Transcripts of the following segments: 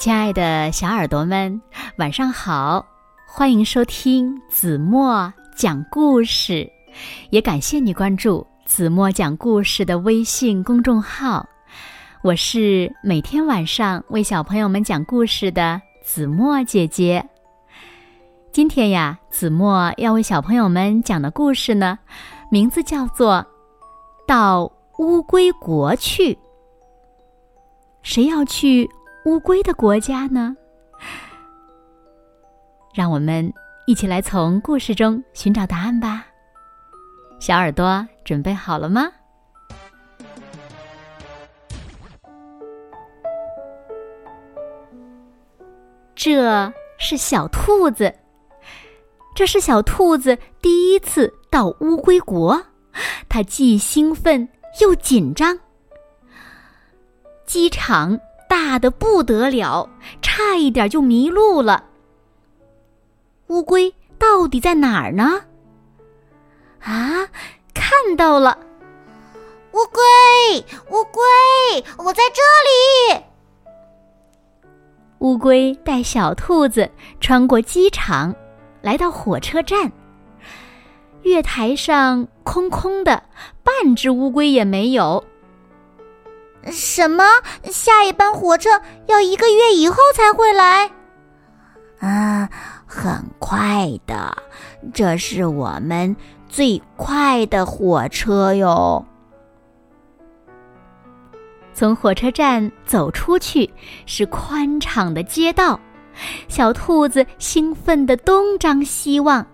亲爱的小耳朵们，晚上好！欢迎收听子墨讲故事，也感谢你关注子墨讲故事的微信公众号。我是每天晚上为小朋友们讲故事的子墨姐姐。今天呀，子墨要为小朋友们讲的故事呢，名字叫做《到乌龟国去》。谁要去？乌龟的国家呢？让我们一起来从故事中寻找答案吧。小耳朵准备好了吗？这是小兔子，这是小兔子第一次到乌龟国，它既兴奋又紧张。机场。大的不得了，差一点就迷路了。乌龟到底在哪儿呢？啊，看到了！乌龟，乌龟，我在这里。乌龟带小兔子穿过机场，来到火车站。月台上空空的，半只乌龟也没有。什么？下一班火车要一个月以后才会来？啊，很快的，这是我们最快的火车哟。从火车站走出去是宽敞的街道，小兔子兴奋的东张西望。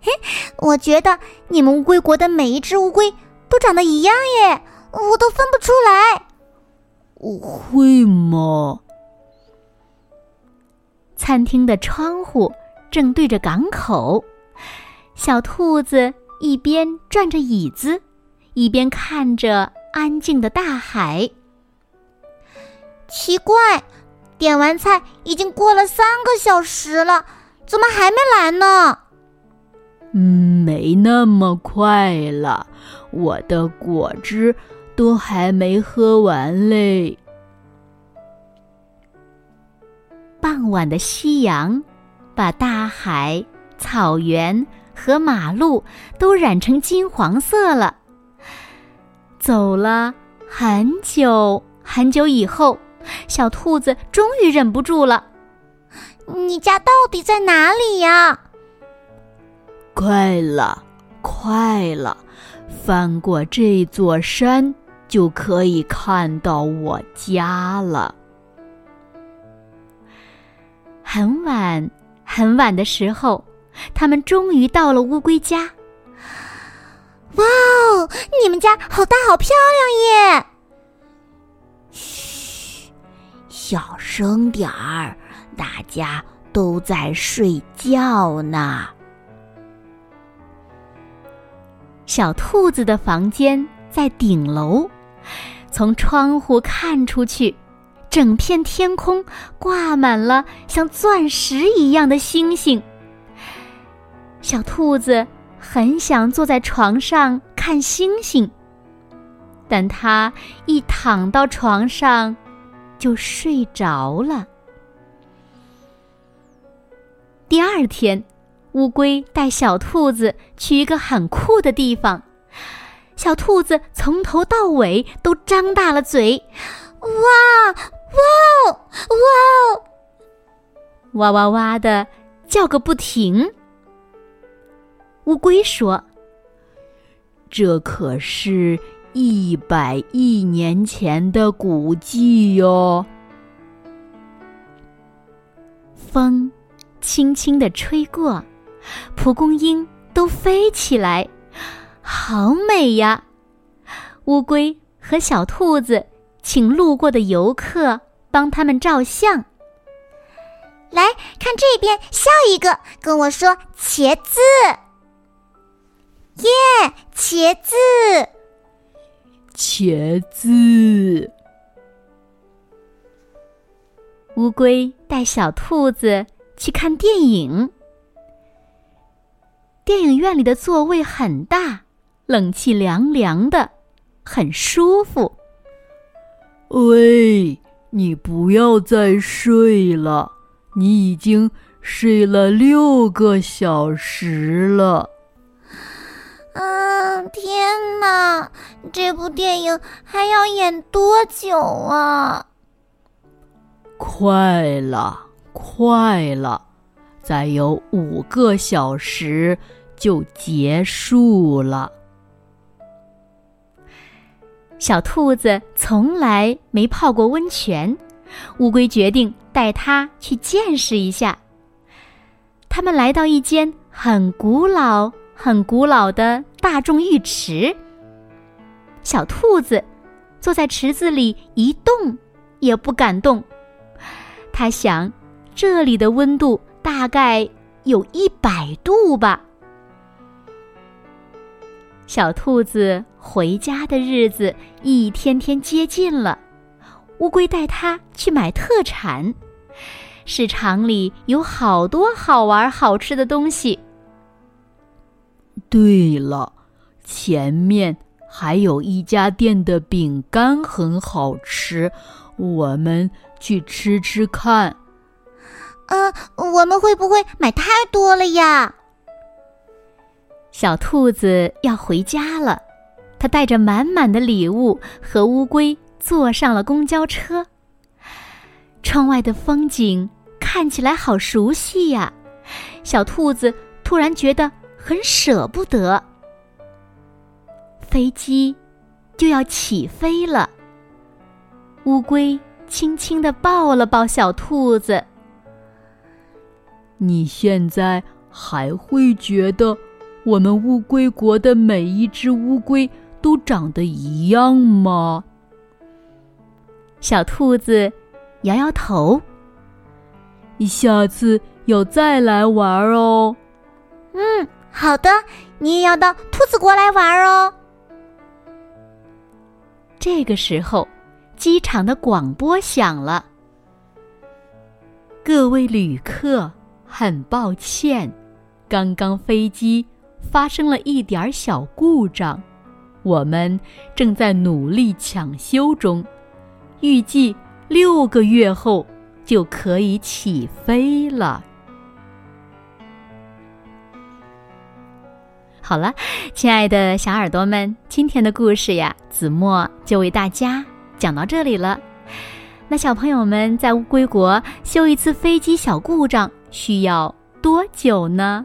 嘿，我觉得你们乌龟国的每一只乌龟都长得一样耶，我都分不出来。会吗？餐厅的窗户正对着港口，小兔子一边转着椅子，一边看着安静的大海。奇怪，点完菜已经过了三个小时了，怎么还没来呢？嗯，没那么快了，我的果汁。都还没喝完嘞。傍晚的夕阳，把大海、草原和马路都染成金黄色了。走了很久很久以后，小兔子终于忍不住了：“你家到底在哪里呀？”快了，快了，翻过这座山。就可以看到我家了。很晚很晚的时候，他们终于到了乌龟家。哇哦，你们家好大好漂亮耶！嘘，小声点儿，大家都在睡觉呢。小兔子的房间在顶楼。从窗户看出去，整片天空挂满了像钻石一样的星星。小兔子很想坐在床上看星星，但它一躺到床上就睡着了。第二天，乌龟带小兔子去一个很酷的地方。小兔子从头到尾都张大了嘴，哇哇哇！哇哇哇的叫个不停。乌龟说：“这可是一百亿年前的古迹哟。”风轻轻的吹过，蒲公英都飞起来。好美呀！乌龟和小兔子请路过的游客帮他们照相。来看这边，笑一个，跟我说“茄子”。耶，茄子，茄子。乌龟带小兔子去看电影。电影院里的座位很大。冷气凉凉的，很舒服。喂，你不要再睡了，你已经睡了六个小时了。嗯，天哪！这部电影还要演多久啊？快了，快了，再有五个小时就结束了。小兔子从来没泡过温泉，乌龟决定带它去见识一下。他们来到一间很古老、很古老的大众浴池。小兔子坐在池子里一动也不敢动。他想，这里的温度大概有一百度吧。小兔子回家的日子一天天接近了，乌龟带它去买特产，市场里有好多好玩好吃的东西。对了，前面还有一家店的饼干很好吃，我们去吃吃看。嗯，我们会不会买太多了呀？小兔子要回家了，它带着满满的礼物和乌龟坐上了公交车。窗外的风景看起来好熟悉呀，小兔子突然觉得很舍不得。飞机就要起飞了，乌龟轻轻地抱了抱小兔子。你现在还会觉得？我们乌龟国的每一只乌龟都长得一样吗？小兔子摇摇头。下次要再来玩哦。嗯，好的，你也要到兔子国来玩哦。这个时候，机场的广播响了：“各位旅客，很抱歉，刚刚飞机。”发生了一点小故障，我们正在努力抢修中，预计六个月后就可以起飞了。好了，亲爱的小耳朵们，今天的故事呀，子墨就为大家讲到这里了。那小朋友们在乌龟国修一次飞机小故障需要多久呢？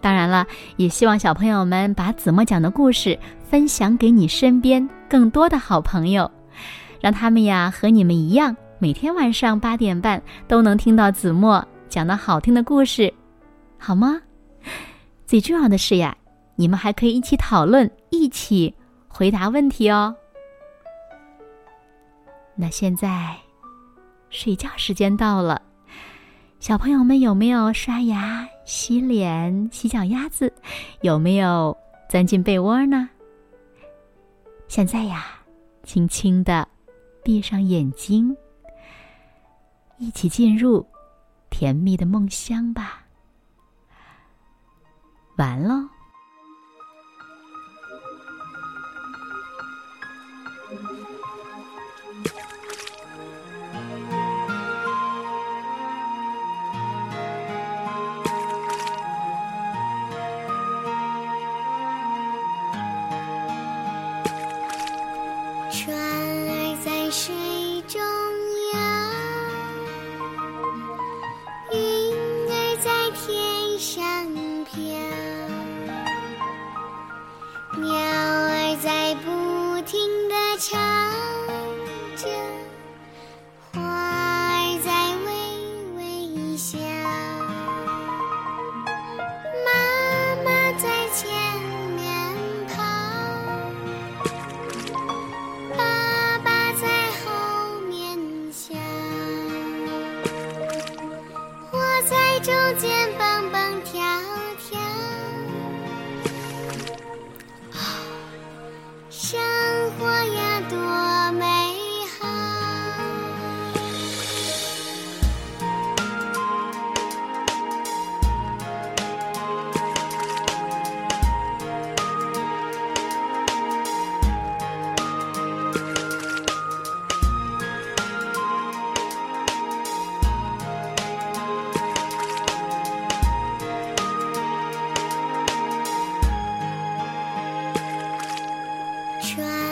当然了，也希望小朋友们把子墨讲的故事分享给你身边更多的好朋友，让他们呀和你们一样，每天晚上八点半都能听到子墨讲的好听的故事，好吗？最重要的是呀，你们还可以一起讨论，一起回答问题哦。那现在，睡觉时间到了。小朋友们有没有刷牙、洗脸、洗脚丫子？有没有钻进被窝呢？现在呀，轻轻的闭上眼睛，一起进入甜蜜的梦乡吧。完喽。中央。try.